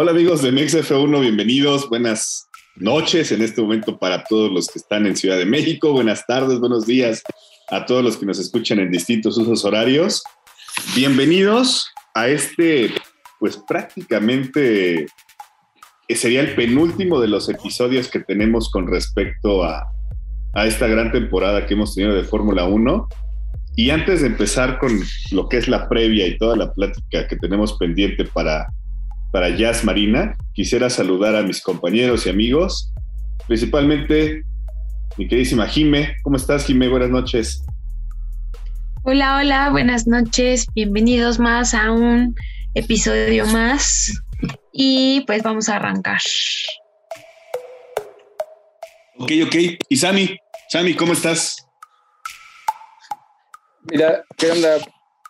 Hola amigos de MexF1, bienvenidos, buenas noches en este momento para todos los que están en Ciudad de México, buenas tardes, buenos días a todos los que nos escuchan en distintos usos horarios. Bienvenidos a este, pues prácticamente eh, sería el penúltimo de los episodios que tenemos con respecto a, a esta gran temporada que hemos tenido de Fórmula 1. Y antes de empezar con lo que es la previa y toda la plática que tenemos pendiente para para Jazz Marina. Quisiera saludar a mis compañeros y amigos, principalmente mi queridísima Jime. ¿Cómo estás, Jime? Buenas noches. Hola, hola, buenas noches. Bienvenidos más a un episodio más. Y pues vamos a arrancar. Ok, ok. Y Sami, Sami, ¿cómo estás? Mira, ¿qué onda?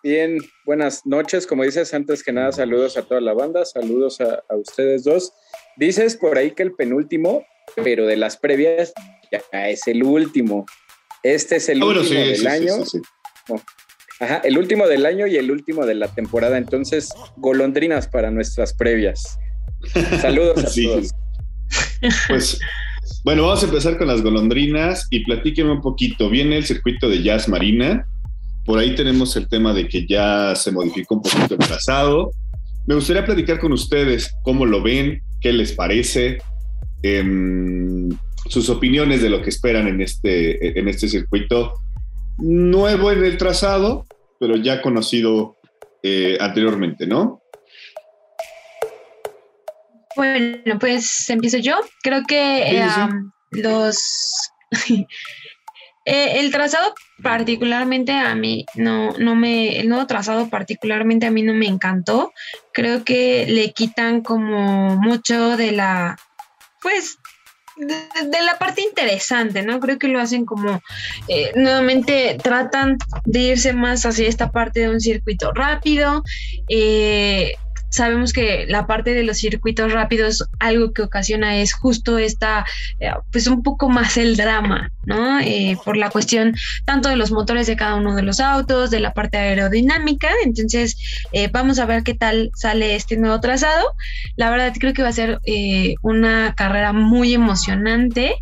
Bien, buenas noches. Como dices, antes que nada, saludos a toda la banda, saludos a, ustedes dos. Dices por ahí que el penúltimo, pero de las previas ya es el último. Este es el ah, último del año. Ajá, el último del año y el último de la temporada. Entonces, golondrinas para nuestras previas. Saludos a todos. Pues, bueno, vamos a empezar con las golondrinas y platíqueme un poquito. Viene el circuito de Jazz Marina por ahí tenemos el tema de que ya se modificó un poquito el trazado. Me gustaría platicar con ustedes cómo lo ven, qué les parece, em, sus opiniones de lo que esperan en este, en este circuito nuevo en el trazado, pero ya conocido eh, anteriormente, ¿no? Bueno, pues empiezo yo. Creo que eh, los Eh, el trazado particularmente a mí no, no me, el nuevo trazado particularmente a mí no me encantó. Creo que le quitan como mucho de la, pues, de, la parte interesante, ¿no? Creo que lo hacen como, eh, nuevamente tratan de irse más hacia esta parte de un circuito rápido. Eh, sabemos que la parte de los circuitos rápidos, algo que ocasiona es justo esta, eh, pues un poco más el drama, ¿no? Eh, por la cuestión tanto de los motores de cada uno de los autos, de la parte aerodinámica. Entonces, eh, vamos a ver qué tal sale este nuevo trazado. La verdad, creo que va a ser una carrera muy emocionante.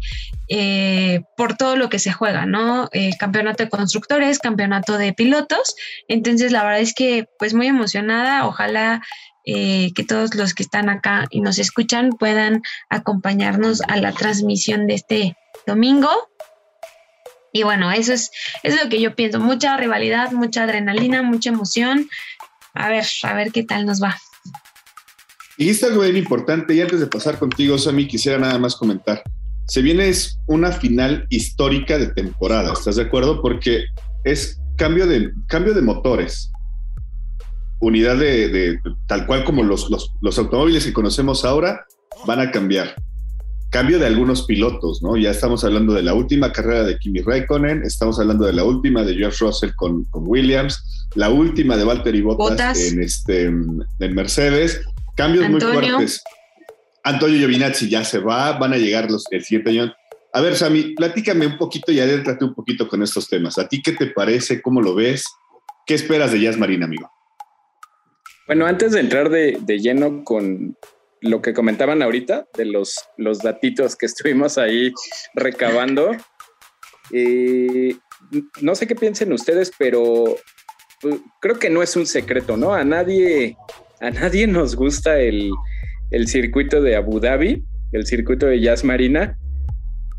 Por todo lo que se juega, ¿no? campeonato de constructores, campeonato de pilotos. Entonces, la verdad es que, pues muy emocionada. Ojalá eh, que todos los que están acá y nos escuchan puedan acompañarnos a la transmisión de este domingo. Y bueno, eso es, es lo que yo pienso. Mucha rivalidad, mucha adrenalina, mucha emoción. A ver, a ver qué tal nos va. Y esto algo bien importante, y antes de pasar contigo, Sammy, quisiera nada más comentar. Se viene es una final histórica de temporada, ¿estás de acuerdo? Porque es cambio de, cambio de motores, unidad de, tal cual como los, los, automóviles que conocemos ahora van a cambiar. Cambio de algunos pilotos, ¿no? Ya estamos hablando de la última carrera de Kimi Raikkonen, estamos hablando de la última de George Russell con, con Williams, la última de Valtteri Bottas, en, este, en Mercedes. Cambios muy fuertes. Antonio Giovinazzi ya se va, van a llegar los, el siguiente año. A ver, Sami, platícame un poquito y adéntrate un poquito con estos temas. ¿A ti qué te parece? ¿Cómo lo ves? ¿Qué esperas de Jazz Marina, amigo? Bueno, antes de entrar de, lleno con lo que comentaban ahorita, de los, los datitos que estuvimos ahí recabando, eh, no sé qué piensen ustedes, pero pues, creo que no es un secreto, ¿no? A nadie, a nadie nos gusta el, el circuito de Abu Dhabi, el circuito de Jazz Marina,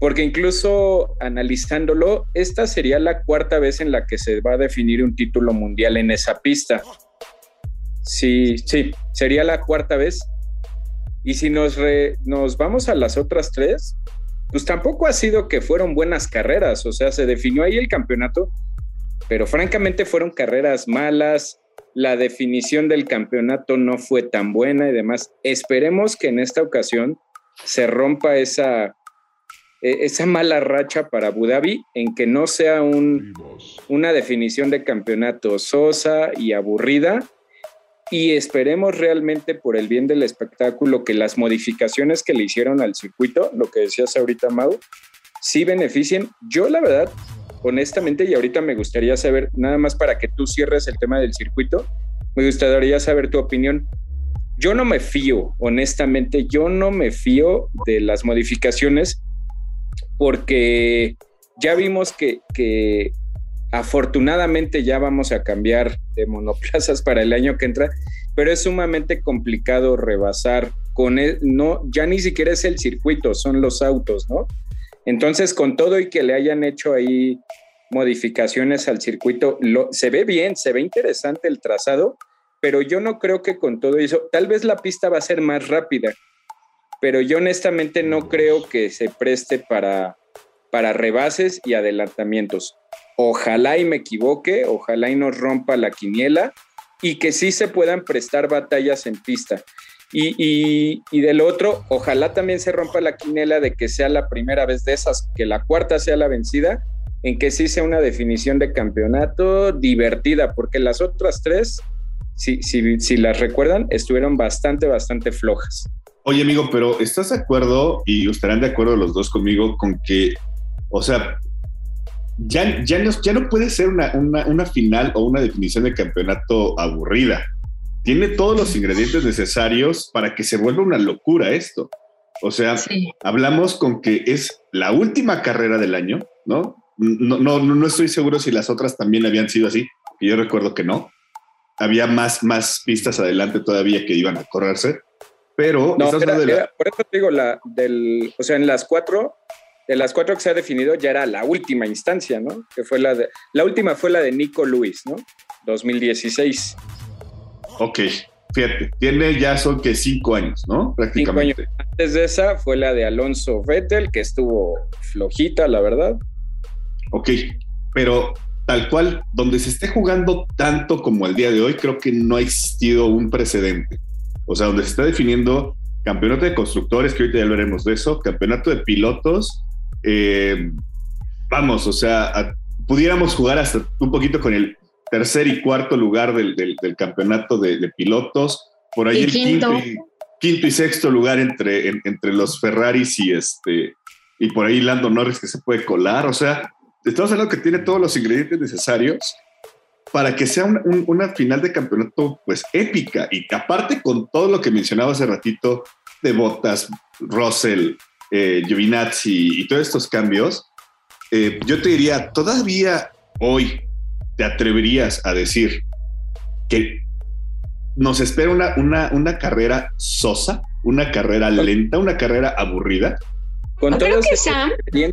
porque incluso analizándolo, esta sería la cuarta vez en la que se va a definir un título mundial en esa pista. Sí, sí, sería la cuarta vez. Y si nos, nos vamos a las otras tres, pues tampoco ha sido que fueron buenas carreras, o sea, se definió ahí el campeonato, pero francamente fueron carreras malas, la definición del campeonato no fue tan buena y demás. Esperemos que en esta ocasión se rompa esa, e, esa mala racha para Abu Dhabi en que no sea un, una definición de campeonato sosa y aburrida, y esperemos realmente por el bien del espectáculo que las modificaciones que le hicieron al circuito, lo que decías ahorita, Mau, sí beneficien. Yo la verdad, honestamente, y ahorita me gustaría saber, nada más para que tú cierres el tema del circuito, me gustaría saber tu opinión. yo no me fío, honestamente, yo no me fío de las modificaciones porque ya vimos que, que afortunadamente ya vamos a cambiar de monoplazas para el año que entra, pero es sumamente complicado rebasar con él, no, ya ni siquiera es el circuito, son los autos, ¿no? Entonces, con todo y que le hayan hecho ahí modificaciones al circuito, se ve bien, se ve interesante el trazado, pero yo no creo que con todo eso, tal vez la pista va a ser más rápida, pero yo honestamente no creo que se preste para, para rebases y adelantamientos. Ojalá y me equivoque, ojalá y nos rompa la quiniela y que sí se puedan prestar batallas en pista. Y, del otro, ojalá también se rompa la quinela de que sea la primera vez de esas, que la cuarta sea la vencida, en que sí sea una definición de campeonato divertida, porque las otras tres si, si, las recuerdan, estuvieron bastante, bastante flojas. Oye, amigo, pero ¿estás de acuerdo y estarán de acuerdo los dos conmigo con que, o sea, ya, ya, no, ya no puede ser una, una final o una definición de campeonato aburrida? Tiene todos los ingredientes necesarios para que se vuelva una locura esto. O sea, sí. hablamos con que es la última carrera del año, ¿no? No, no, no estoy seguro si las otras también habían sido así, yo recuerdo que no había más, más pistas adelante todavía que iban a correrse, pero... No, era, la... era, por eso te digo, la del, o sea, en las cuatro, de las cuatro que se ha definido ya era la última instancia, ¿no? Que fue la de, la última fue la de Nico Luis, ¿no? 2016. Ok, fíjate, tiene ya son que cinco años, ¿no? Prácticamente. Cinco años. Antes de esa fue la de Alonso Vettel, que estuvo flojita, la verdad. Ok, pero tal cual, donde se esté jugando tanto como el día de hoy, creo que no ha existido un precedente. O sea, donde se está definiendo campeonato de constructores, que ahorita ya hablaremos de eso, campeonato de pilotos, eh, vamos, o sea, a, pudiéramos jugar hasta un poquito con el tercer y cuarto lugar del, del, del campeonato de, de, pilotos, por ahí el quinto. Quinto, y, quinto y sexto lugar entre, en, entre los Ferraris y este y por ahí Lando Norris que se puede colar, o sea, estamos hablando que tiene todos los ingredientes necesarios para que sea un, un, una final de campeonato pues épica. Y aparte con todo lo que mencionaba hace ratito de Bottas, Russell, eh, Giovinazzi y todos estos cambios, eh, yo te diría, todavía hoy te atreverías a decir que nos espera una, una, una carrera sosa, una carrera lenta, una carrera aburrida. Con no creo que Sam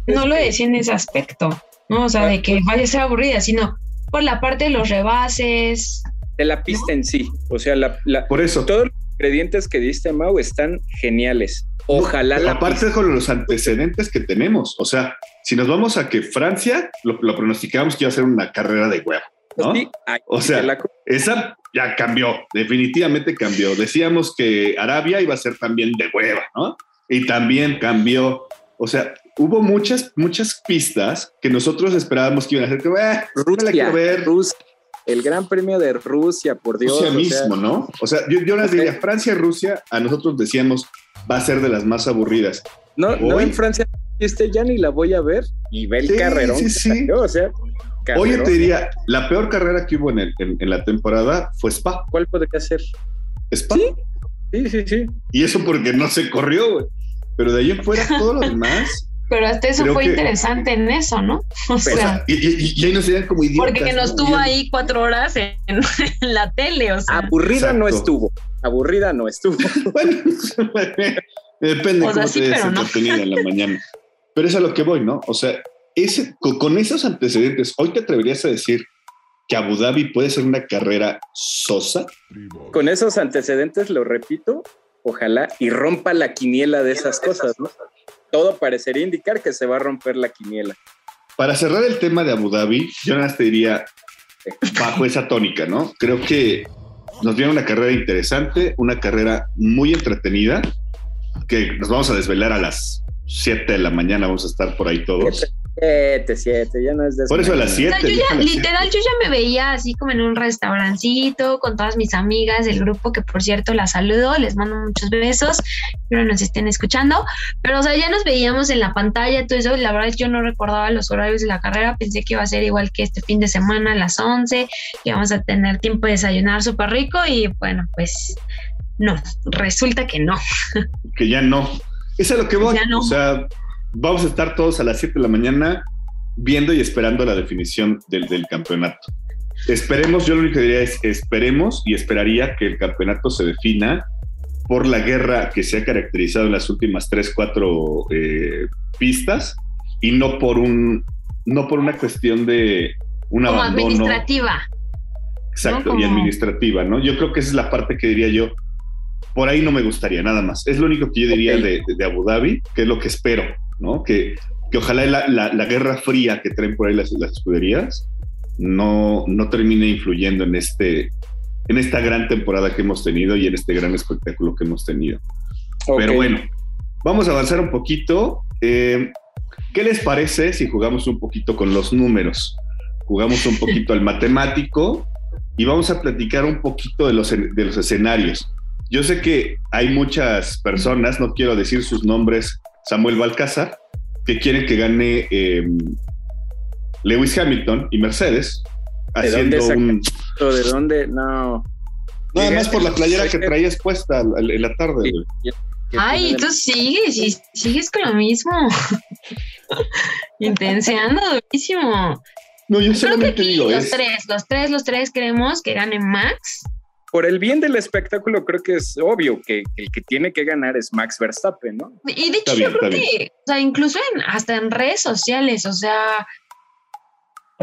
no lo decía en ese aspecto. ¿no? O sea, de que vaya a ser aburrida, sino por la parte de los rebases. De la pista en sí. O sea, la, la, por eso. Todos los ingredientes que diste, Mau, están geniales. Ojalá. No, aparte con los antecedentes que tenemos. O sea, si nos vamos a que Francia, lo, lo pronosticábamos que iba a ser una carrera de huevo. ¿no? Sí, o sea, la... esa ya cambió, definitivamente cambió. Decíamos que Arabia iba a ser también de hueva, ¿no? Y también cambió. O sea, hubo muchas, muchas pistas que nosotros esperábamos que iban a ser. Eh, Rusia, ver. Rusia, el Gran Premio de Rusia, por Dios. Rusia mismo, sea, ¿no? O sea, yo, yo las okay. diría, Francia Rusia, a nosotros decíamos, va a ser de las más aburridas. No, Hoy, no en Francia, este ya ni la voy a ver y ve el sí, carrerón. Sí, sí. Salió, o sea, Oye, te diría, la peor carrera que hubo en, el, en, en, la temporada fue Spa. ¿Cuál podría ser? Spa. Sí, sí, sí. sí. Y eso porque no se corrió, güey. Pero de ahí en fuera, todo lo demás. Pero hasta eso fue que, interesante en eso, ¿no? O sea, y, y, y, ahí nos veían como idiotas. Porque que nos ¿no? tuvo ahí cuatro horas en, en, la tele, o sea. Aburrida Exacto. no estuvo. Aburrida no estuvo. bueno, depende o sea, cómo sí, te no. en la mañana. Pero es a lo que voy, ¿no? O sea, ese, con, con esos antecedentes, ¿hoy te atreverías a decir que Abu Dhabi puede ser una carrera sosa? Con esos antecedentes, lo repito, ojalá y rompa la quiniela de esas cosas, ¿no? Todo parecería indicar que se va a romper la quiniela. Para cerrar el tema de Abu Dhabi, yo nada más te diría bajo esa tónica, ¿no? Creo que nos viene una carrera interesante, una carrera muy entretenida, que nos vamos a desvelar a las 7 de la mañana, vamos a estar por ahí todos. 7, 7, ya no es de Por eso a las 7. O sea, yo ya, literal, yo ya me veía así como en un restaurancito con todas mis amigas del grupo, que por cierto las saludo, les mando muchos besos, espero nos estén escuchando. Pero, o sea, ya nos veíamos en la pantalla, todo eso. La verdad es que yo no recordaba los horarios de la carrera, pensé que iba a ser igual que este fin de semana a las 11, que íbamos a tener tiempo de desayunar súper rico y bueno, pues no, resulta que no. Que ya no. Es a lo que voy. O sea, vamos a estar todos a las 7 de la mañana viendo y esperando la definición del, del campeonato. Esperemos, yo lo único que diría es esperemos y esperaría que el campeonato se defina por la guerra que se ha caracterizado en las últimas tres, cuatro eh, pistas y no por un no por una cuestión de una administrativa. Exacto, y administrativa, ¿no? Yo creo que esa es la parte que diría yo. Por ahí no me gustaría nada más. Es lo único que yo diría de, Abu Dhabi, que es lo que espero, ¿no? Que, que ojalá la, la, guerra fría que traen por ahí las, las escuderías no, no termine influyendo en, este, en esta gran temporada que hemos tenido y en este gran espectáculo que hemos tenido. Pero bueno, vamos a avanzar un poquito. Eh, ¿Qué les parece si jugamos un poquito con los números? Jugamos un poquito al matemático y vamos a platicar un poquito de los, de los escenarios. Yo sé que hay muchas personas, no quiero decir sus nombres, Samuel Balcázar, que quieren que gane eh, Lewis Hamilton y Mercedes haciendo un. ¿De dónde? No. Nada más por la playera que traías puesta en la tarde. Ay, tú sigues y sigues con lo mismo. Intenseando durísimo. No, yo solamente digo los tres, los tres, los tres queremos que gane Max. Por el bien del espectáculo, creo que es obvio que el que tiene que ganar es Max Verstappen, ¿no? Y de hecho, yo creo que, o sea, incluso en, hasta en redes sociales, o sea,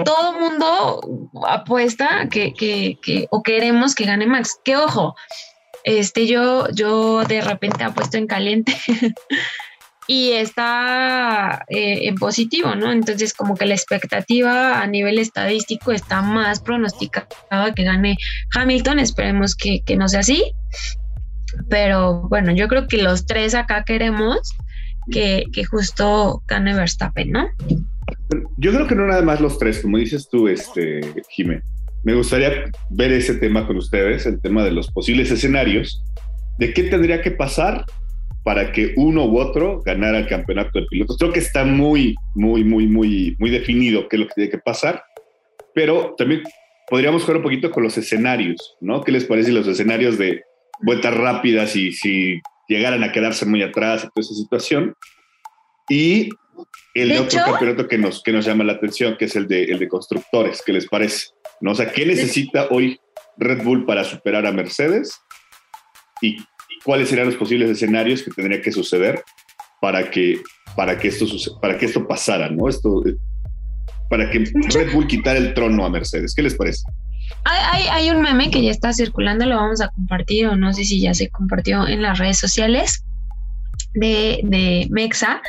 todo mundo apuesta que, que, que, o queremos que gane Max. Que ojo, este, yo, yo de repente apuesto en caliente y está eh, en positivo, ¿no? Entonces, como que la expectativa a nivel estadístico está más pronosticada que gane Hamilton. Esperemos que, que no sea así. Pero bueno, yo creo que los tres acá queremos que, que justo gane Verstappen, ¿no? Yo creo que no nada más los tres, como dices tú, este, Jimé. Me gustaría ver ese tema con ustedes, el tema de los posibles escenarios, de qué tendría que pasar para que uno u otro ganara el campeonato de pilotos. Creo que está muy, muy, muy, muy, muy definido qué es lo que tiene que pasar, pero también podríamos jugar un poquito con los escenarios, ¿no? ¿Qué les parece los escenarios de vueltas rápidas y si llegaran a quedarse muy atrás y toda esa situación? Y el otro campeonato que nos, que nos llama la atención, que es el de, el de constructores, ¿qué les parece? ¿No? O sea, ¿qué necesita hoy Red Bull para superar a Mercedes? ¿Y cuáles serían los posibles escenarios que tendría que suceder para que, para que, esto, para que esto pasara, ¿no? Esto, eh, para que Red Bull quitara el trono a Mercedes. ¿Qué les parece? Hay, hay, un meme que ya está circulando, lo vamos a compartir o no sé si ya se compartió en las redes sociales, de, de Mexa,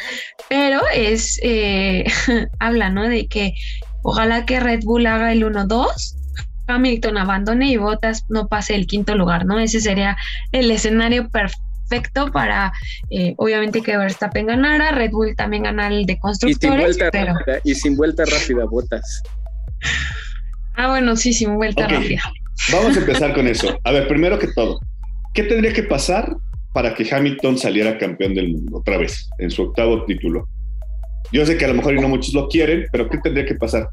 pero es, eh, habla, ¿no? De que ojalá que Red Bull haga el 1-2, Hamilton abandone y Bottas no pase el quinto lugar, ¿no? Ese sería el escenario perfecto para, eh, obviamente, que Verstappen ganara, Red Bull también ganara el de constructores. Y sin vuelta, rápida, y sin vuelta rápida, Bottas. Ah, bueno, sí, sin vuelta rápida. Vamos a empezar con eso. A ver, primero que todo, ¿qué tendría que pasar para que Hamilton saliera campeón del mundo otra vez, en su octavo título. Yo sé que a lo mejor no muchos lo quieren, pero ¿qué tendría que pasar?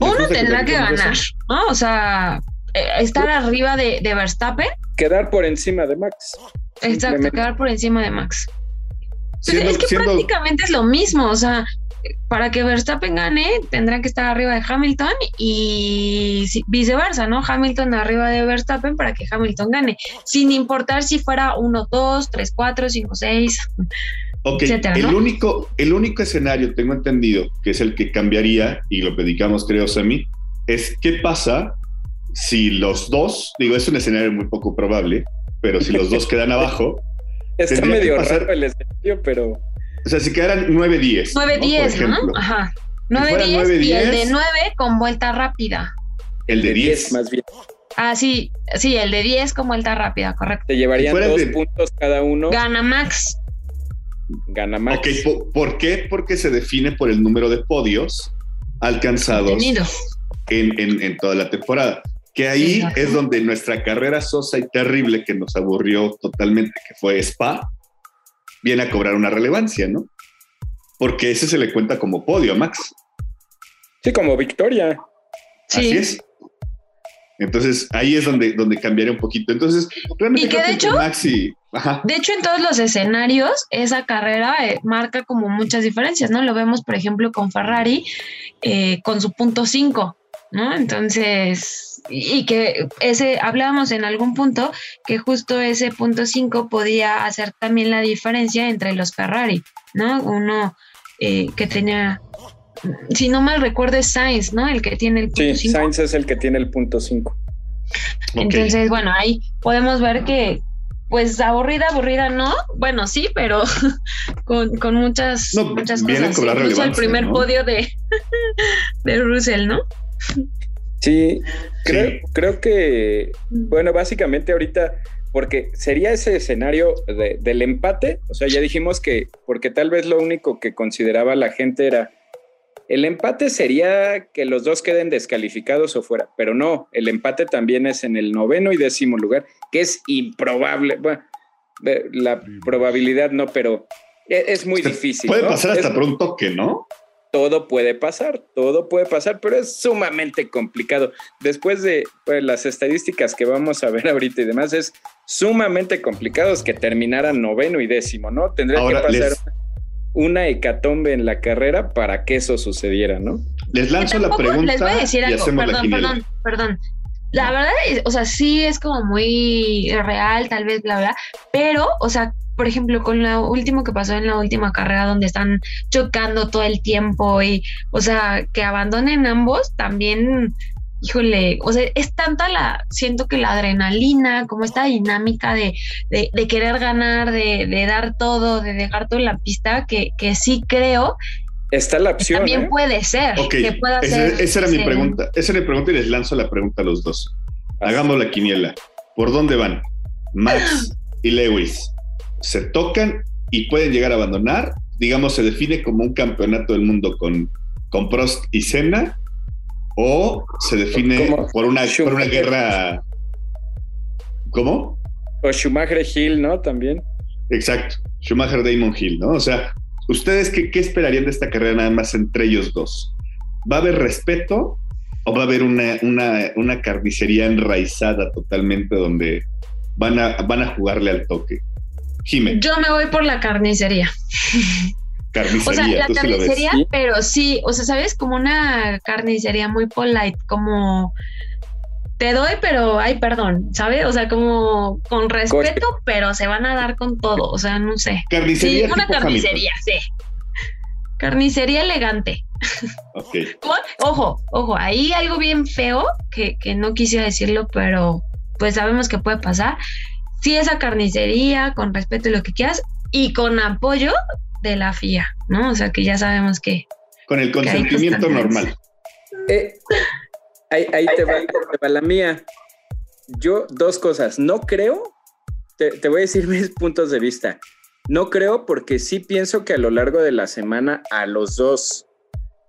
Uno tendrá que ganar, ¿no? O sea, eh, estar arriba de, Verstappen. Quedar por encima de Max. Exacto, quedar por encima de Max. Pues es que prácticamente es lo mismo, o sea, para que Verstappen gane, tendrán que estar arriba de Hamilton y viceversa, ¿no? Hamilton arriba de Verstappen para que Hamilton gane, sin importar si fuera 1, 2, 3, 4, 5, 6. Ok, el, único, el único escenario, tengo entendido, que es el que cambiaría, y lo predicamos creo Semi, es qué pasa si los dos, digo, es un escenario muy poco probable, pero si los dos quedan abajo. Está medio raro el escenario, pero o sea, si quedaran 9-10. 9-10, ¿no? Ajá. 9-10 y el de 9 con vuelta rápida. El de 10. Más bien. Ah, sí, sí, el de 10 con vuelta rápida, correcto. Te llevarían dos puntos cada uno. Gana Max. Gana Max. Ok, ¿por, qué? Porque se define por el número de podios alcanzados en, en, en, toda la temporada. Que ahí es donde nuestra carrera sosa y terrible que nos aburrió totalmente, que fue Spa, viene a cobrar una relevancia, ¿no? Porque ese se le cuenta como podio, Max. Sí, como victoria. Sí. Así es. Entonces ahí es donde, donde cambiaría un poquito. Entonces, realmente y que de hecho, Maxi, de hecho, en todos los escenarios, esa carrera eh, marca como muchas diferencias, ¿no? Lo vemos, por ejemplo, con Ferrari, eh, con su punto 5, ¿no? Entonces, y que ese, hablábamos en algún punto que justo ese punto 5 podía hacer también la diferencia entre los Ferrari, ¿no? Uno eh, que tenía si no mal recuerdo es Sainz, ¿no? El que tiene el punto Sí, Sainz es el que tiene el punto 5. Entonces, bueno, ahí podemos ver que, pues aburrida, aburrida no, bueno, sí, pero con, muchas, muchas cosas. Incluso el primer podio de, de Russell, ¿no? Sí, creo, creo que, bueno, básicamente ahorita, porque sería ese escenario del empate, o sea, ya dijimos que, porque tal vez lo único que consideraba la gente era el empate sería que los dos queden descalificados o fuera, pero no, el empate también es en el noveno y décimo lugar, que es improbable. Bueno, la probabilidad no, pero e, es, muy difícil. Puede pasar hasta por un toque, ¿no? Todo puede pasar, todo puede pasar, pero es sumamente complicado. Después de pues, las estadísticas que vamos a ver ahorita y demás, es sumamente complicado que terminaran noveno y décimo, ¿no? Tendría que pasar una hecatombe en la carrera para que eso sucediera, ¿no? Les lanzo la pregunta. Les voy a decir algo, perdón, perdón, perdón. La verdad, o sea, sí es como muy real, tal vez, bla, bla, pero, o sea, por ejemplo, con lo último que pasó en la última carrera donde están chocando todo el tiempo y, o sea, que abandonen ambos, también híjole, o sea, es tanta la, siento que la adrenalina, como esta dinámica de, de, querer ganar, de, de, dar todo, de dejar todo en la pista, que, que sí creo. Está la opción. También ¿eh? puede ser. que pueda ser, esa era mi pregunta. Esa era mi pregunta y les lanzo la pregunta a los dos. Hagamos la quiniela. ¿Por dónde van? Max y Lewis. ¿Se tocan y pueden llegar a abandonar? Digamos, se define como un campeonato del mundo con, con Prost y Senna o se define por una, por una guerra. ¿Cómo? O Schumacher Hill, ¿no? También. Exacto, Schumacher Damon Hill, ¿no? O sea, ¿ustedes qué, qué esperarían de esta carrera nada más entre ellos dos? ¿Va a haber respeto o va a haber una, una, una carnicería enraizada totalmente donde van a, van a jugarle al toque? Jimé. Yo me voy por la carnicería. Carnicería. O sea, la carnicería, pero sí, o sea, ¿sabes? Como una carnicería muy polite, como te doy, pero hay perdón, ¿sabes? O sea, como con respeto, pero se van a dar con todo, o sea, no sé. Carnicería. Sí, una carnicería, sí. Carnicería elegante. Ok. ojo, ojo, ahí algo bien feo, que, que no quisiera decirlo, pero pues sabemos que puede pasar. Sí, esa carnicería, con respeto y lo que quieras, y con apoyo de la FIA, ¿no? O sea que ya sabemos que... Con el consentimiento normal. Eh, ahí, te, va, la mía. Yo, dos cosas. No creo, te, te, voy a decir mis puntos de vista. No creo porque sí pienso que a lo largo de la semana a los dos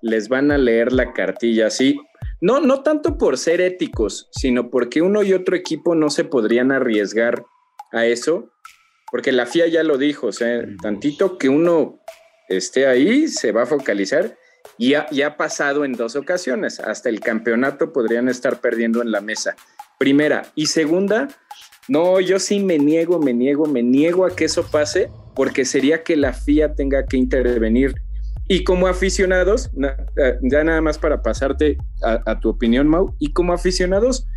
les van a leer la cartilla, sí. No, no tanto por ser éticos, sino porque uno y otro equipo no se podrían arriesgar a eso porque la FIA ya lo dijo, o sea, tantito que uno esté ahí, se va a focalizar. Y ya, ha pasado en dos ocasiones, hasta el campeonato podrían estar perdiendo en la mesa. Primera. Y segunda, no, yo sí me niego, me niego, me niego a que eso pase, porque sería que la FIA tenga que intervenir. Y como aficionados, eh, ya nada más para pasarte a, a tu opinión, Mau, y como aficionados,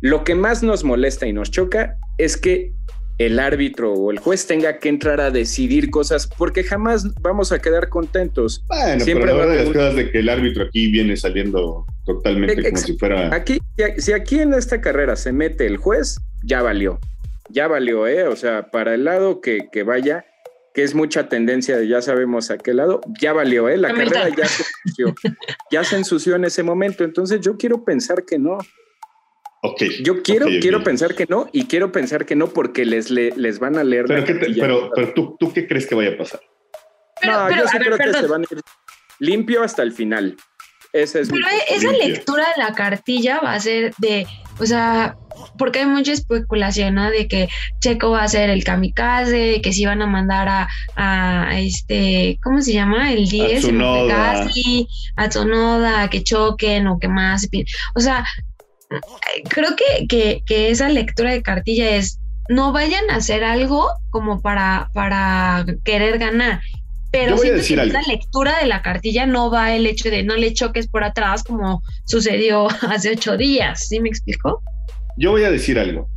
lo que más nos molesta y nos choca es que el árbitro o el juez tenga que entrar a decidir cosas, porque jamás vamos a quedar contentos. Bueno, Siempre pero de las cosas de que el árbitro aquí viene saliendo totalmente como si fuera... Aquí, si aquí en esta carrera se mete el juez, ya valió, ya valió, ¿eh? O sea, para el lado que, que vaya, que es mucha tendencia de ya sabemos a qué lado, ya valió, ¿eh? La carrera ya se ensució, ya se ensució en ese momento, entonces yo quiero pensar que no. Yo quiero, quiero pensar que no y quiero pensar que no porque les, les van a leer. Pero, pero, ¿tú, ¿tú, qué crees que vaya a pasar? no, yo sí creo que se van a ir limpio hasta el final. Esa es pero esa lectura de la cartilla va a ser de, o sea, porque hay mucha especulación, ¿no? De que Checo va a ser el kamikaze, que si van a mandar a, a este, ¿cómo se llama? El 10, a Tsunoda. a Tsunoda, a que choquen o que más. O sea, creo que, que, esa lectura de cartilla es no vayan a hacer algo como para, para querer ganar. Pero si en la lectura de la cartilla no va el hecho de no le choques por atrás como sucedió hace ocho días. ¿Sí me explico? Yo voy a decir algo.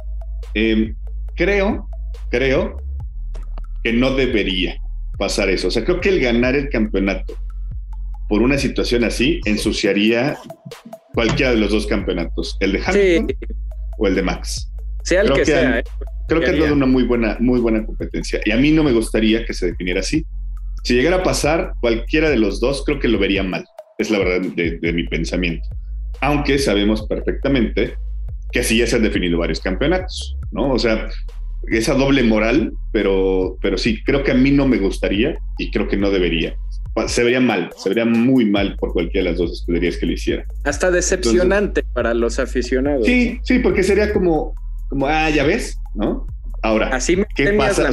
Em, creo, creo que no debería pasar eso. O sea, creo que el ganar el campeonato por una situación así ensuciaría cualquiera de los dos campeonatos, el de Hamilton o el de Max. Sea el que, sea. ¿eh? Creo que es una muy buena, muy buena competencia. Y a mí no me gustaría que se definiera así. Si llegara a pasar cualquiera de los dos, creo que lo vería mal. Es la verdad de, mi pensamiento. Aunque sabemos perfectamente que así ya se han definido varios campeonatos, ¿no? O sea, esa doble moral, pero, pero sí, creo que a mí no me gustaría y creo que no debería. Se vería mal, se vería muy mal por cualquiera de las dos escuderías que lo hiciera. Hasta decepcionante para los aficionados. Sí, sí, porque sería como, como, ah, ya ves, ¿no? Ahora, Así ¿qué pasa?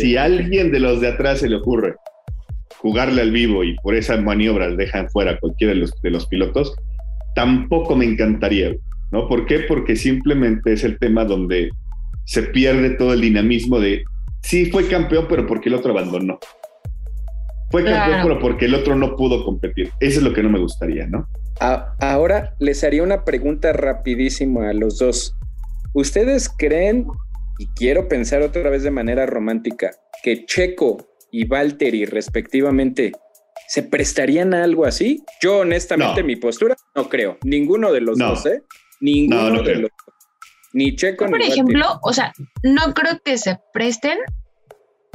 Si a alguien de los de atrás se le ocurre jugarle al vivo y por esa maniobra dejan fuera a cualquiera de los, de los pilotos, tampoco me encantaría, ¿no? ¿Por qué? Porque simplemente es el tema donde se pierde todo el dinamismo de, sí, fue campeón, pero porque el otro abandonó. Fue campeón, pero porque el otro no pudo competir. Eso es lo que no me gustaría, ¿no? ahora les haría una pregunta rapidísima a los dos. ¿Ustedes creen, y quiero pensar otra vez de manera romántica, que Checo y Valtteri respectivamente se prestarían a algo así? Yo honestamente mi postura no creo. Ninguno de los dos, ¿eh? Ninguno de los dos. Ni Checo Por ejemplo, o sea, no creo que se presten,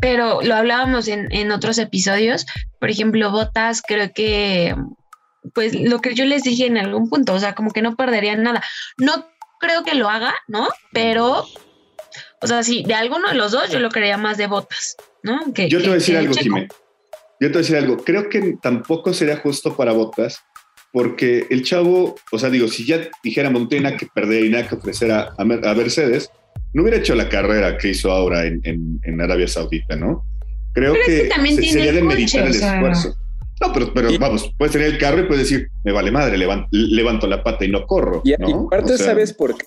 pero lo hablábamos en, en otros episodios. Por ejemplo, Botas, creo que, pues lo que yo les dije en algún punto, o sea, como que no perderían nada. No creo que lo haga, ¿no? Pero, o sea, si de alguno de los dos, yo lo creía más de Botas, ¿no? yo te voy a decir algo, Jimé. Yo te voy a decir algo. Creo que tampoco sería justo para Botas porque el chavo, o sea, digo, si ya dijéramos no tiene nada que perder y nada que ofrecer a, a, Mercedes, no hubiera hecho la carrera que hizo ahora en, en, Arabia Saudita, ¿no? Creo que, sería de meditar el esfuerzo. No, pero, pero vamos, puedes tener el carro y puedes decir, me vale madre, levanto, la pata y no corro. Y, aparte, ¿sabes por qué?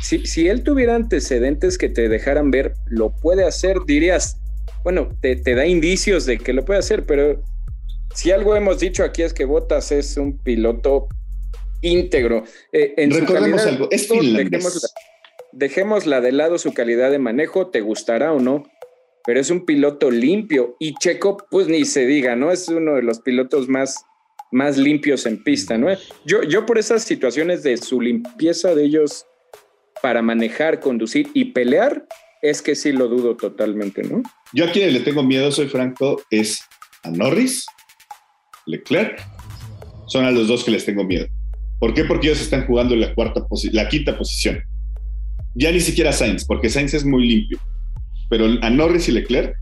Si, si, él tuviera antecedentes que te dejaran ver, lo puede hacer, dirías, bueno, te, te da indicios de que lo puede hacer, pero si algo hemos dicho aquí es que Botas es un piloto íntegro. Eh, en Recordemos algo, es dejémosla, de lado su calidad de manejo, te gustará o no, pero es un piloto limpio y Checo, pues ni se diga, ¿no? Es uno de los pilotos más, más limpios en pista, ¿no? Yo, yo por esas situaciones de su limpieza de ellos para manejar, conducir y pelear, es que sí lo dudo totalmente, ¿no? Yo a quien le tengo miedo, soy franco, es a Norris Leclerc, son a los dos que les tengo miedo. ¿Por qué? Porque ellos están jugando en la, cuarta la quinta posición. Ya ni siquiera Sainz, porque Sainz es muy limpio. Pero a Norris y Leclerc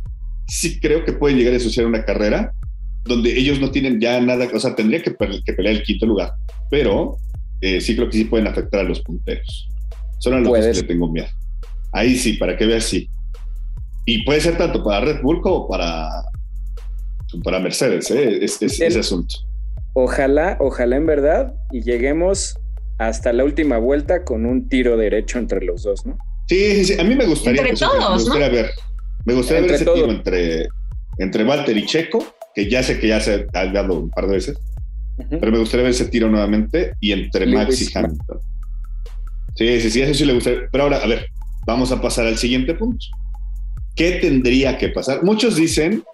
sí creo que pueden llegar a asociar una carrera donde ellos no tienen ya nada, o sea, tendría que, pelear el quinto lugar, pero eh, sí creo que sí pueden afectar a los punteros. Son a los que le tengo miedo. Ahí sí, para que veas, sí. Y puede ser tanto para Red Bull como para, para Mercedes, ¿eh? ese asunto. Ojalá, ojalá en verdad, y lleguemos hasta la última vuelta con un tiro derecho entre los dos, ¿no? Sí, sí, a mí me gustaría, entre todos, me gustaría ver, me gustaría ver ese tiro entre, entre Walter y Checo, que ya sé que ya se ha dado un par de veces, pero me gustaría ver ese tiro nuevamente, y entre Max y Hamilton. Sí, sí, sí, eso sí le gustaría. Pero ahora, a ver, vamos a pasar al siguiente punto. ¿Qué tendría que pasar? Muchos dicen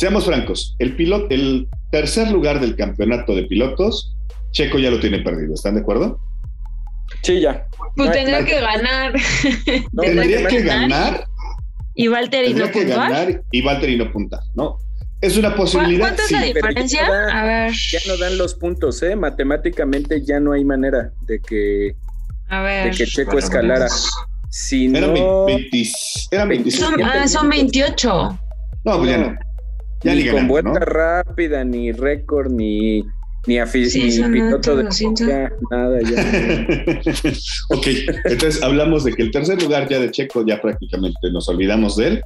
Seamos francos, el, piloto, el tercer lugar del campeonato de pilotos, Checo ya lo tiene perdido, ¿están de acuerdo? Sí, ya. Pues tendría que ganar. tendría que ganar. Y Valtteri no que ganar y Valtteri no puntar, ¿no? Es una posibilidad. ¿Cuánto es la diferencia? a ver. Ya no dan los puntos, ¿eh? Matemáticamente ya no hay manera de que, a ver, de que Checo escalara. Si eran, no... 20, eran 25. Son, ah, son 28. No, pues ya no ni con vuelta rápida, ni récord, ni, ni, afición, ni piloto de ya, nada, ya. ok, entonces hablamos de que el tercer lugar ya de Checo ya prácticamente nos olvidamos de él.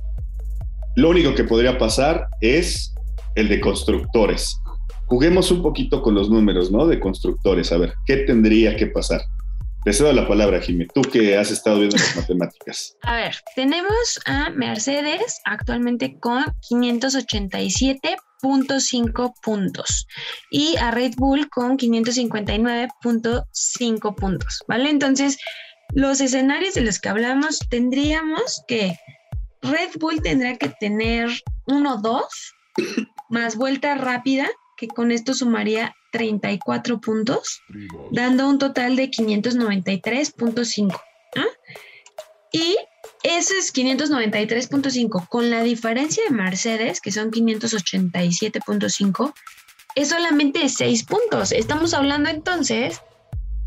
Lo único que podría pasar es el de constructores. Juguemos un poquito con los números, ¿no? De constructores, a ver, ¿qué tendría que pasar? Te cedo la palabra, Jimé. Tú que has estado viendo las matemáticas. A ver, tenemos a Mercedes actualmente con 587.5 puntos y a Red Bull con 559.5 puntos, ¿vale? Entonces, los escenarios de los que hablamos tendríamos que Red Bull tendría que tener 1-2 más vuelta rápida, que con esto sumaría 34 puntos, dando un total de 593.5. ¿ah? Y ese es 593.5, con la diferencia de Mercedes, que son 587.5, es solamente 6 puntos. Estamos hablando entonces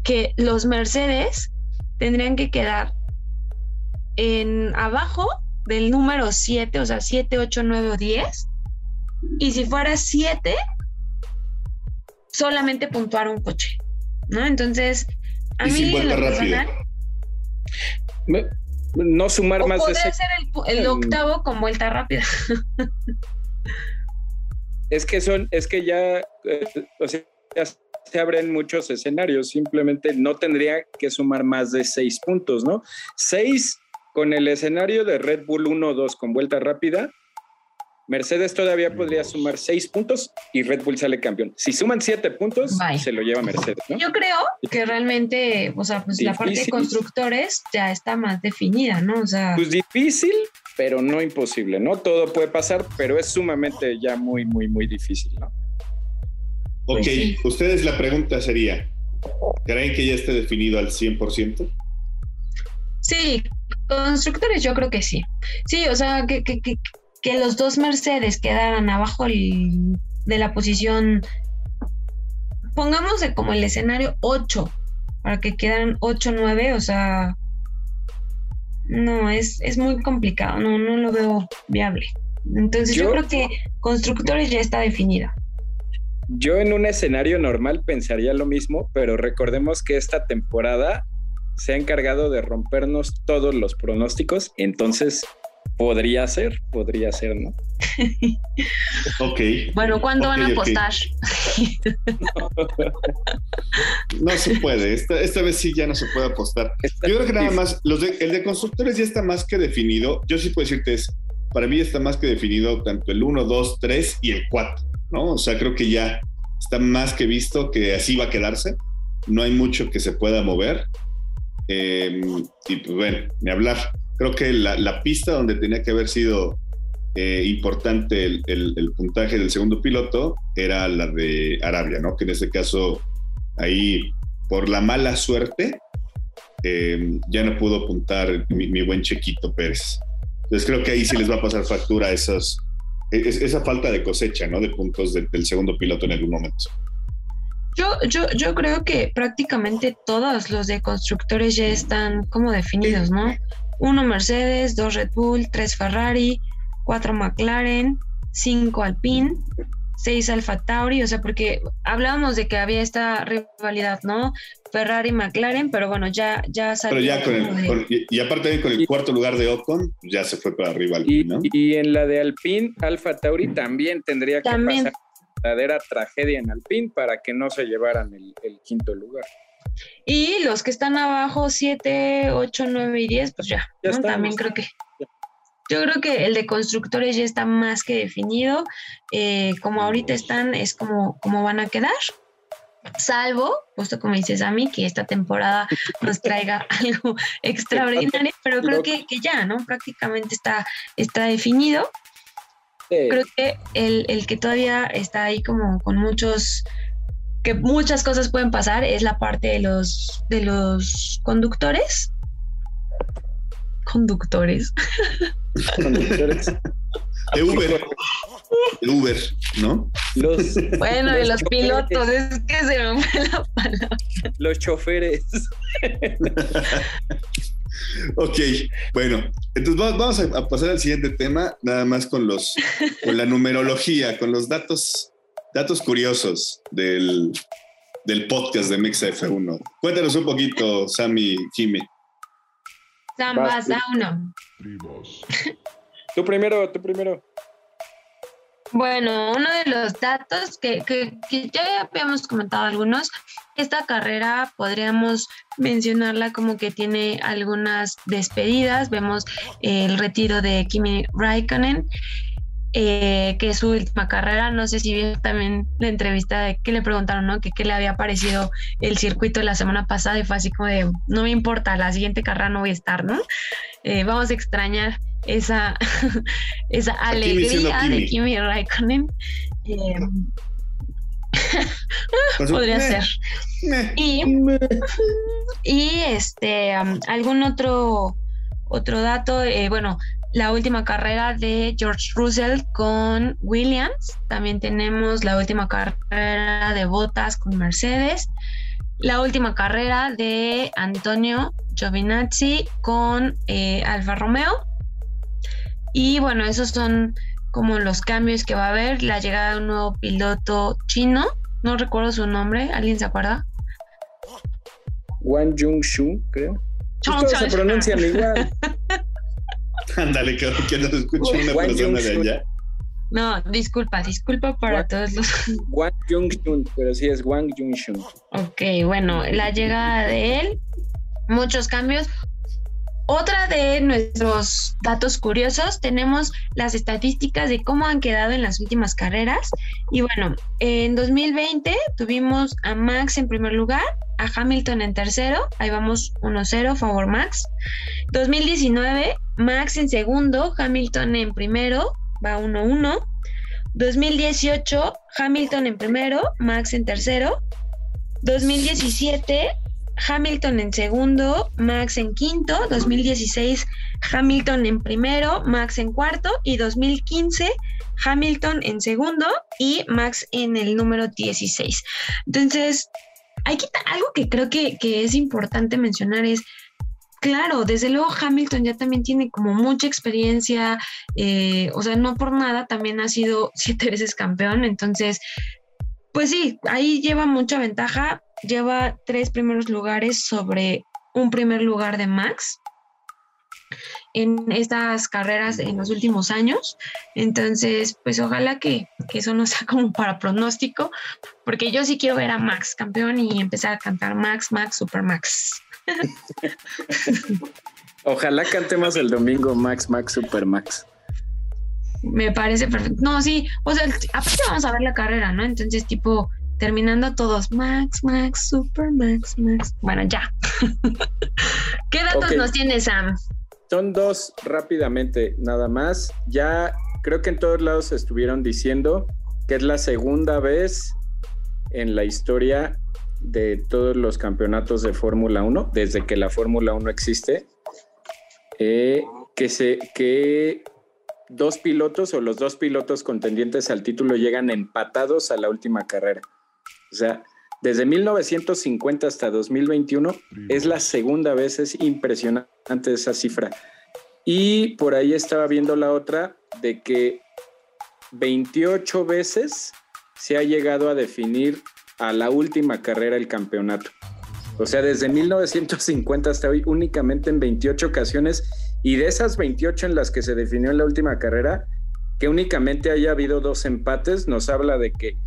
que los Mercedes tendrían que quedar en abajo del número 7, o sea, 7, 8, 9 o 10. Y si fuera 7, solamente puntuar un coche, ¿no? Entonces, a mí lo personal, no sumar más de ser el, el, octavo con vuelta rápida. es que son, es que ya, eh, o sea, ya se abren muchos escenarios, simplemente no tendría que sumar más de seis puntos, ¿no? Seis con el escenario de Red Bull 1-2 con vuelta rápida, Mercedes todavía podría sumar seis puntos y Red Bull sale campeón. Si suman siete puntos, se lo lleva Mercedes. Yo creo que realmente, o sea, pues la parte de constructores ya está más definida, ¿no? O sea. Pues difícil, pero no imposible, ¿no? Todo puede pasar, pero es sumamente ya muy, muy, muy difícil, ¿no? Ok, ustedes la pregunta sería, ¿creen que ya esté definido al 100%? Sí, constructores yo creo que sí. Sí, o sea, que, que, que, que los dos Mercedes quedaran abajo de la posición, pongamos como el escenario 8, para que quedaran 8-9, o sea, no, es, es muy complicado, no, no lo veo viable. Entonces yo, creo que constructores ya está definida. Yo en un escenario normal pensaría lo mismo, pero recordemos que esta temporada se ha encargado de rompernos todos los pronósticos, entonces Podría ser, podría ser, ¿no? ok. Bueno, ¿cuándo van a apostar? no se puede, esta, vez sí ya no se puede apostar. Yo creo que nada más, los el de constructores ya está más que definido. Yo sí puedo decirte, es, para mí está más que definido tanto el 1, 2, 3 y el 4, ¿no? O sea, creo que ya está más que visto que así va a quedarse. No hay mucho que se pueda mover. Eh, y pues bueno, ni hablar creo que la, pista donde tenía que haber sido eh, importante el, puntaje del segundo piloto era la de Arabia, ¿no? Que en este caso, ahí, por la mala suerte, eh, ya no pudo apuntar mi, buen Chequito Pérez. Entonces creo que ahí sí les va a pasar factura esas, e, esa falta de cosecha, ¿no? De puntos del segundo piloto en algún momento. Yo, yo, yo creo que prácticamente todos los de constructores ya están como definidos, ¿no? Uno Mercedes, dos Red Bull, tres Ferrari, cuatro McLaren, cinco Alpine, seis Alfa Tauri, o sea, porque hablábamos de que había esta rivalidad, ¿no? Ferrari, McLaren, pero bueno, ya, ya salió. Pero ya con el, y, aparte con el cuarto lugar de Ocon, ya se fue para arriba Alpine, ¿no? Y en la de Alpine, Alfa Tauri también tendría que pasar verdadera tragedia en Alpine para que no se llevaran el quinto lugar. Y los que están abajo, 7, 8, 9 y 10, pues ya. También creo que. Yo creo que el de constructores ya está más que definido. Eh, como ahorita están, es como, como van a quedar. Salvo, justo como dices a mí, que esta temporada nos traiga algo extraordinario, pero creo que, que ya, ¿no? Prácticamente está, está definido. Creo que el, el que todavía está ahí como con muchos que muchas cosas pueden pasar es la parte de los, de los conductores. Conductores. Conductores. De Uber. De Uber, ¿no? Los, bueno, de los pilotos, es que se me fue la palabra. Los choferes. ok, bueno, entonces vamos a pasar al siguiente tema, nada más con los con la numerología, con los datos datos curiosos del, del podcast de Mix F1. Cuéntanos un poquito, Sammy Jimmy. Sam, vas a uno. tú primero, tú primero. Bueno, uno de los datos que, que, que, ya habíamos comentado algunos, esta carrera podríamos mencionarla como que tiene algunas despedidas. Vemos el retiro de Kimi Raikkonen eh, que es su última carrera. No sé si vio también la entrevista de que le preguntaron, ¿no? Que qué le había parecido el circuito la semana pasada y fue así como de, no me importa, la siguiente carrera no voy a estar, ¿no? Eh, vamos a extrañar esa, esa alegría de Kimi Raikkonen. Eh, podría ser. Y, y este, um, algún otro, otro dato, bueno, la última carrera de George Russell con Williams. También tenemos la última carrera de Bottas con Mercedes. La última carrera de Antonio Giovinazzi con eh, Alfa Romeo. Y bueno, esos son como los cambios que va a haber. La llegada de un nuevo piloto chino. No recuerdo su nombre. ¿Alguien se acuerda? Wang Jung-shu, creo. Todos se pronuncian igual. Ándale, que, que nos escuche una persona de allá. No, disculpa, disculpa para todos los. Wang Jung-shun, pero sí es Wang Jung-shun. Ok, bueno, la llegada de él, muchos cambios. Otra de nuestros datos curiosos, tenemos las estadísticas de cómo han quedado en las últimas carreras. Y bueno, en 2020 tuvimos a Max en primer lugar, a Hamilton en tercero, ahí vamos 1-0, favor Max. 2019, Max en segundo, Hamilton en primero, va 1-1. 2018, Hamilton en primero, Max en tercero. 2017, Hamilton en segundo, Max en quinto, 2016 Hamilton en primero, Max en cuarto y 2015 Hamilton en segundo y Max en el número 16. Entonces, hay algo que creo que, es importante mencionar es, claro, desde luego Hamilton ya también tiene como mucha experiencia, eh, o sea, no por nada, también ha sido siete veces campeón, entonces, pues sí, ahí lleva mucha ventaja, lleva tres primeros lugares sobre un primer lugar de Max en estas carreras en los últimos años. Entonces, pues ojalá que, eso no sea como para pronóstico, porque yo sí quiero ver a Max campeón y empezar a cantar Max, Max, Super Max. Ojalá cantemos el domingo Max, Max, Super Max. Me parece perfecto. No, sí, o sea, aparte vamos a ver la carrera, ¿no? Entonces, tipo, terminando todos, Max, Max, Super Max, Max. Bueno, ya. ¿Qué datos nos tiene Sam? Son dos rápidamente, nada más. Ya creo que en todos lados estuvieron diciendo que es la segunda vez en la historia de todos los campeonatos de Fórmula 1, desde que la Fórmula 1 existe, eh, que, se, que dos pilotos o los dos pilotos contendientes al título llegan empatados a la última carrera. O sea, desde 1950 hasta 2021 es la segunda vez, es impresionante esa cifra. Y por ahí estaba viendo la otra de que 28 veces se ha llegado a definir a la última carrera el campeonato. O sea, desde 1950 hasta hoy, únicamente en 28 ocasiones, y de esas 28 en las que se definió en la última carrera, que únicamente haya habido dos empates, nos habla de que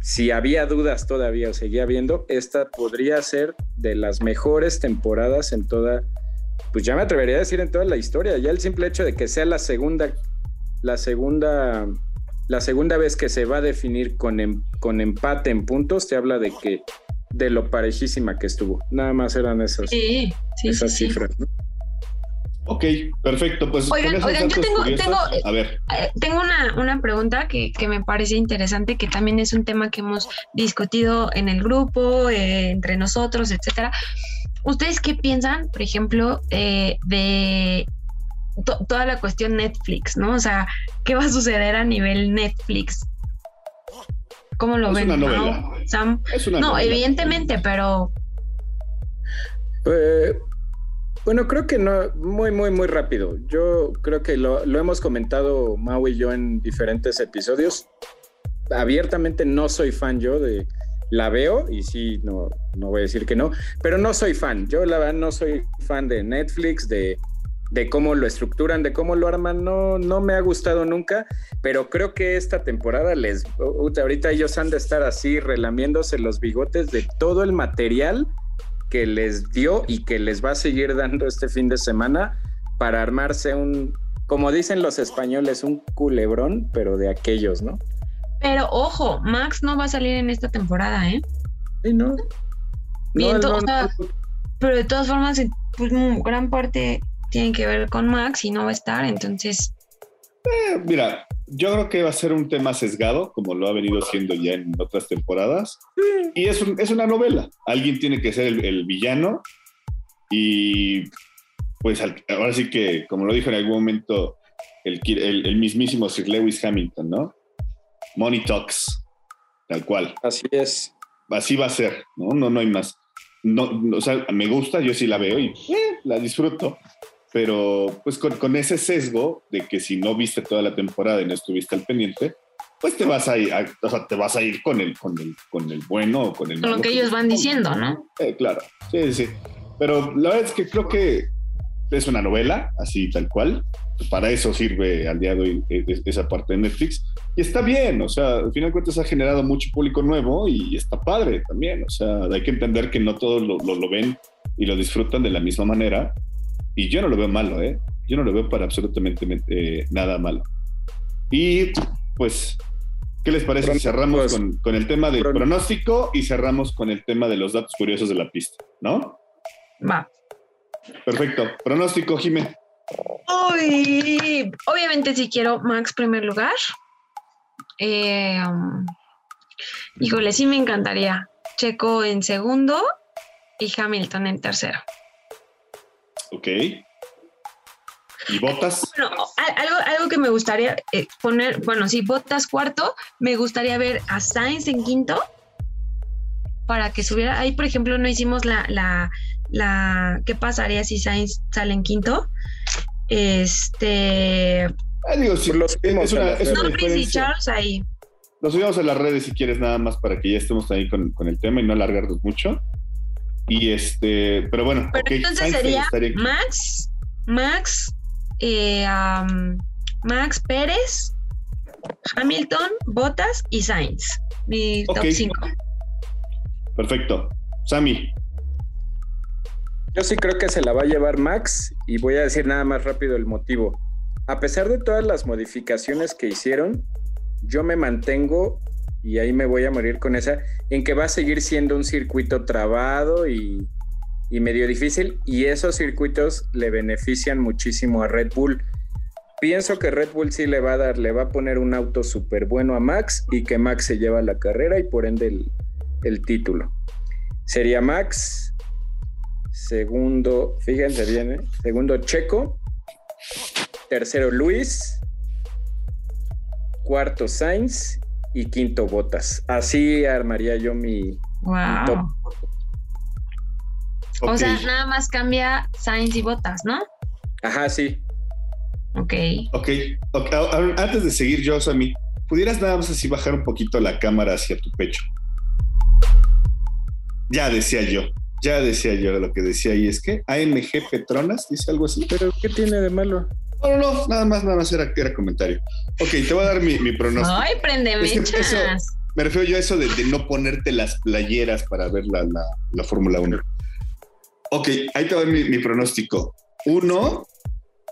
si había dudas todavía o seguía habiendo, esta podría ser de las mejores temporadas en toda, pues ya me atrevería a decir en toda la historia. Ya el simple hecho de que sea la segunda, la segunda, la segunda vez que se va a definir con, em, con empate en puntos, te habla de que de lo parejísima que estuvo. Nada más eran esas, esas cifras. Ok, perfecto. Pues oigan, oigan yo tengo, tengo, a ver. Eh, tengo una, una pregunta que, que, me parece interesante, que también es un tema que hemos discutido en el grupo, eh, entre nosotros, etcétera. ¿Ustedes qué piensan, por ejemplo, eh, de toda la cuestión Netflix, ¿no? O sea, ¿qué va a suceder a nivel Netflix? ¿Cómo lo ven? ¿no? Sam? no, evidentemente, pero... Bueno, creo que no, muy, muy, muy rápido. Yo creo que lo, hemos comentado Mau y yo en diferentes episodios. Abiertamente no soy fan yo de, la veo y sí, no, no voy a decir que no, pero no soy fan. Yo la verdad no soy fan de Netflix, de, de cómo lo estructuran, de cómo lo arman, no, no me ha gustado nunca, pero creo que esta temporada les, ahorita ellos han de estar así relamiéndose los bigotes de todo el material que les dio y que les va a seguir dando este fin de semana para armarse un, como dicen los españoles, un culebrón, pero de aquellos, ¿no? Pero ojo, Max no va a salir en esta temporada, ¿eh? Sí, no. Bien, pero de todas formas, pues gran parte tiene que ver con Max y no va a estar, entonces. Eh, mira, yo creo que va a ser un tema sesgado, como lo ha venido siendo ya en otras temporadas. Y es, es una novela. Alguien tiene que ser el, villano. Y pues ahora sí que, como lo dijo en algún momento el, el, mismísimo Sir Lewis Hamilton, ¿no? Money talks, tal cual. Así es. Así va a ser, ¿no? No, no hay más. No, o sea, me gusta, yo sí la veo y eh, la disfruto pero pues con, ese sesgo de que si no viste toda la temporada y no estuviste al pendiente, pues te vas a ir, o sea, te vas a ir con el, con el, con el bueno o con el Con lo que ellos van diciendo, ¿no? Eh, claro, sí, sí. Pero la verdad es que creo que es una novela, así tal cual. Para eso sirve al día de hoy e, e, esa parte de Netflix. Y está bien, o sea, al final de cuentas ha generado mucho público nuevo y está padre también. O sea, hay que entender que no todos lo, lo ven y lo disfrutan de la misma manera y yo no lo veo malo, ¿eh? Yo no lo veo para absolutamente eh, nada malo. Y pues, ¿qué les parece si cerramos con, el tema del pronóstico y cerramos con el tema de los datos curiosos de la pista, ¿no? Va. Perfecto. Pronóstico, Jimé. Uy, obviamente si quiero Max primer lugar. Eh, um, híjole, sí me encantaría. Checo en segundo y Hamilton en tercero. Ok. ¿Y botas? Bueno, algo, algo que me gustaría eh, poner, bueno, si botas cuarto, me gustaría ver a Sainz en quinto para que subiera. Ahí, por ejemplo, no hicimos la, la, la ¿qué pasaría si Sainz sale en quinto? Este. Ah, digo, si los es una, es y Charles ahí. Nos subimos a las redes si quieres nada más para que ya estemos ahí con, con el tema y no alargarnos mucho. Y este, pero bueno. Pero entonces sería Max, Max, eh, Max Pérez, Hamilton, Bottas y Sainz. Mi top 5. Perfecto. Sammy. Yo sí creo que se la va a llevar Max y voy a decir nada más rápido el motivo. A pesar de todas las modificaciones que hicieron, yo me mantengo y ahí me voy a morir con esa, en que va a seguir siendo un circuito trabado y, medio difícil, y esos circuitos le benefician muchísimo a Red Bull. Pienso que Red Bull sí le va a dar, le va a poner un auto súper bueno a Max y que Max se lleva la carrera y por ende el, el título. Sería Max, segundo, fíjense bien, ¿eh? segundo Checo, tercero Luis, cuarto Sainz y quinto botas. Así armaría yo mi, top. O sea, nada más cambia Sainz y botas, ¿no? Ajá, sí. Ok. Ok. Antes de seguir, yo, mí ¿pudieras nada más así bajar un poquito la cámara hacia tu pecho? Ya decía yo, ya decía yo lo que decía ahí es que AMG Petronas dice algo así. Pero ¿qué tiene de malo? No, no, no, nada más, nada más era, era comentario. Ok, te voy a dar mi, mi pronóstico. Ay, prende me refiero yo a eso de, no ponerte las playeras para ver la, la, Fórmula 1. Ok, ahí te voy a dar mi, pronóstico. Uno,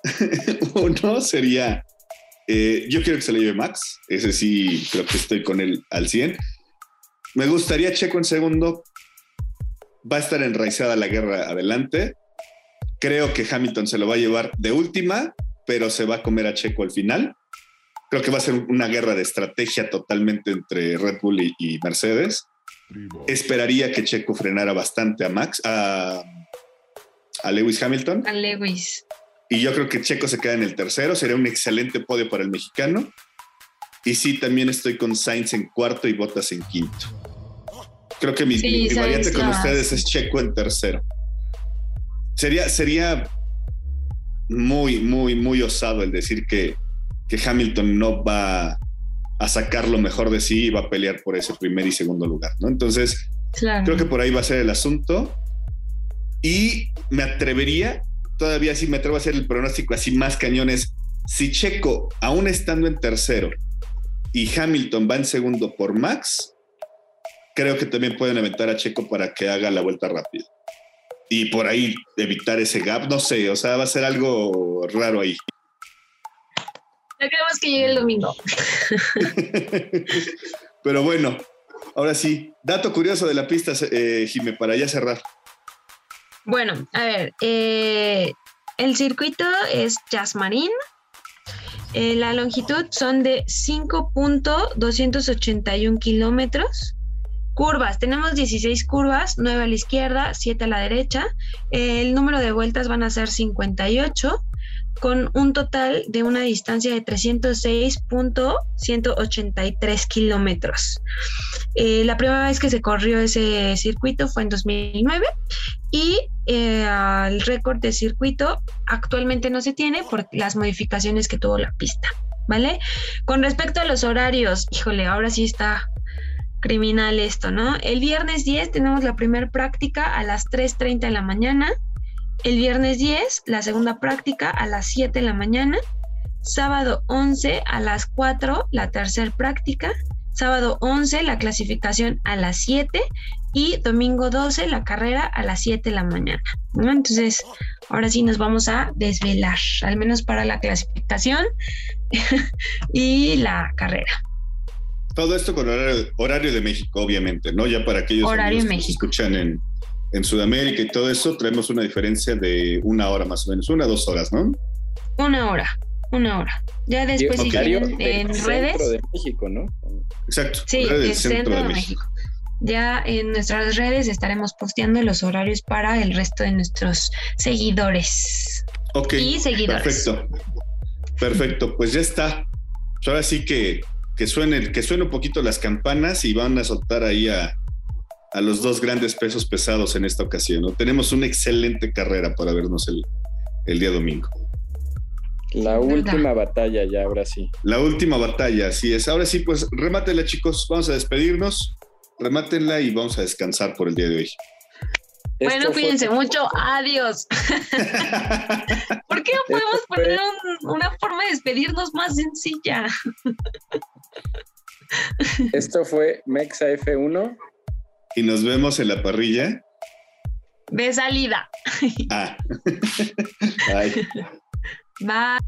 uno sería, eh, yo quiero que se le lleve Max, ese sí creo que estoy con él al 100. Me gustaría Checo en segundo, va a estar enraizada la guerra adelante. Creo que Hamilton se lo va a llevar de última pero se va a comer a Checo al final. Creo que va a ser una guerra de estrategia totalmente entre Red Bull y, Mercedes. Esperaría que Checo frenara bastante a Max, a, Lewis Hamilton. A Lewis. Y yo creo que Checo se queda en el tercero. Sería un excelente podio para el mexicano. Y sí, también estoy con Sainz en cuarto y Bottas en quinto. Creo que mi, variante con ustedes es Checo en tercero. Sería, sería muy, muy, muy osado el decir que, que Hamilton no va a sacar lo mejor de sí y va a pelear por ese primer y segundo lugar, ¿no? Entonces, creo que por ahí va a ser el asunto. Y me atrevería todavía sí me atrevo a hacer el pronóstico así más cañones. Si Checo, aún estando en tercero, y Hamilton va en segundo por Max, creo que también pueden aventar a Checo para que haga la vuelta rápida. Y por ahí evitar ese gap, no sé, o sea, va a ser algo raro ahí. Ya queremos que llegue el domingo. Pero bueno, ahora sí, dato curioso de la pista, eh, Jime, para ya cerrar. Bueno, a ver, eh, el circuito es Jazz Marine. Eh, la longitud son de 5.281 kilómetros. Curvas, tenemos 16 curvas, 9 a la izquierda, 7 a la derecha. el número de vueltas van a ser 58 con un total de una distancia de 306.183 kilómetros. Eh, la primera vez que se corrió ese circuito fue en 2009 y eh, el récord de circuito actualmente no se tiene por las modificaciones que tuvo la pista, ¿vale? Con respecto a los horarios, híjole, ahora sí está criminal esto, ¿no? El viernes 10 tenemos la primera práctica a las 3.30 de la mañana. El viernes 10, la segunda práctica a las 7 de la mañana. Sábado 11 a las 4, la tercera práctica. Sábado 11, la clasificación a las 7. Y domingo 12, la carrera a las 7 de la mañana. Entonces, ahora sí nos vamos a desvelar, al menos para la clasificación y la carrera. Todo esto con horario, de México, obviamente, ¿no? Ya para aquellos que escuchan en, en Sudamérica y todo eso, traemos una diferencia de una hora más o menos, una dos horas, ¿no? Una hora, una hora. Ya después si quieren en redes. Centro de México, ¿no? Exacto. Sí, el centro, de, México. Ya en nuestras redes estaremos posteando los horarios para el resto de nuestros seguidores. Ok. Y seguidores. Perfecto. Perfecto, pues ya está. Ahora sí que que suene, que suene un poquito las campanas y van a soltar ahí a, los dos grandes pesos pesados en esta ocasión. Tenemos una excelente carrera para vernos el, día domingo. La última batalla ya, ahora sí. La última batalla, así es. Ahora sí, pues remátenla chicos, vamos a despedirnos, remátenla y vamos a descansar por el día de hoy. Bueno, cuídense mucho. Adiós. ¿Por qué no podemos poner una forma de despedirnos más sencilla? Esto fue Mexa F1. Y nos vemos en la parrilla. De salida. Ah. Bye. Bye.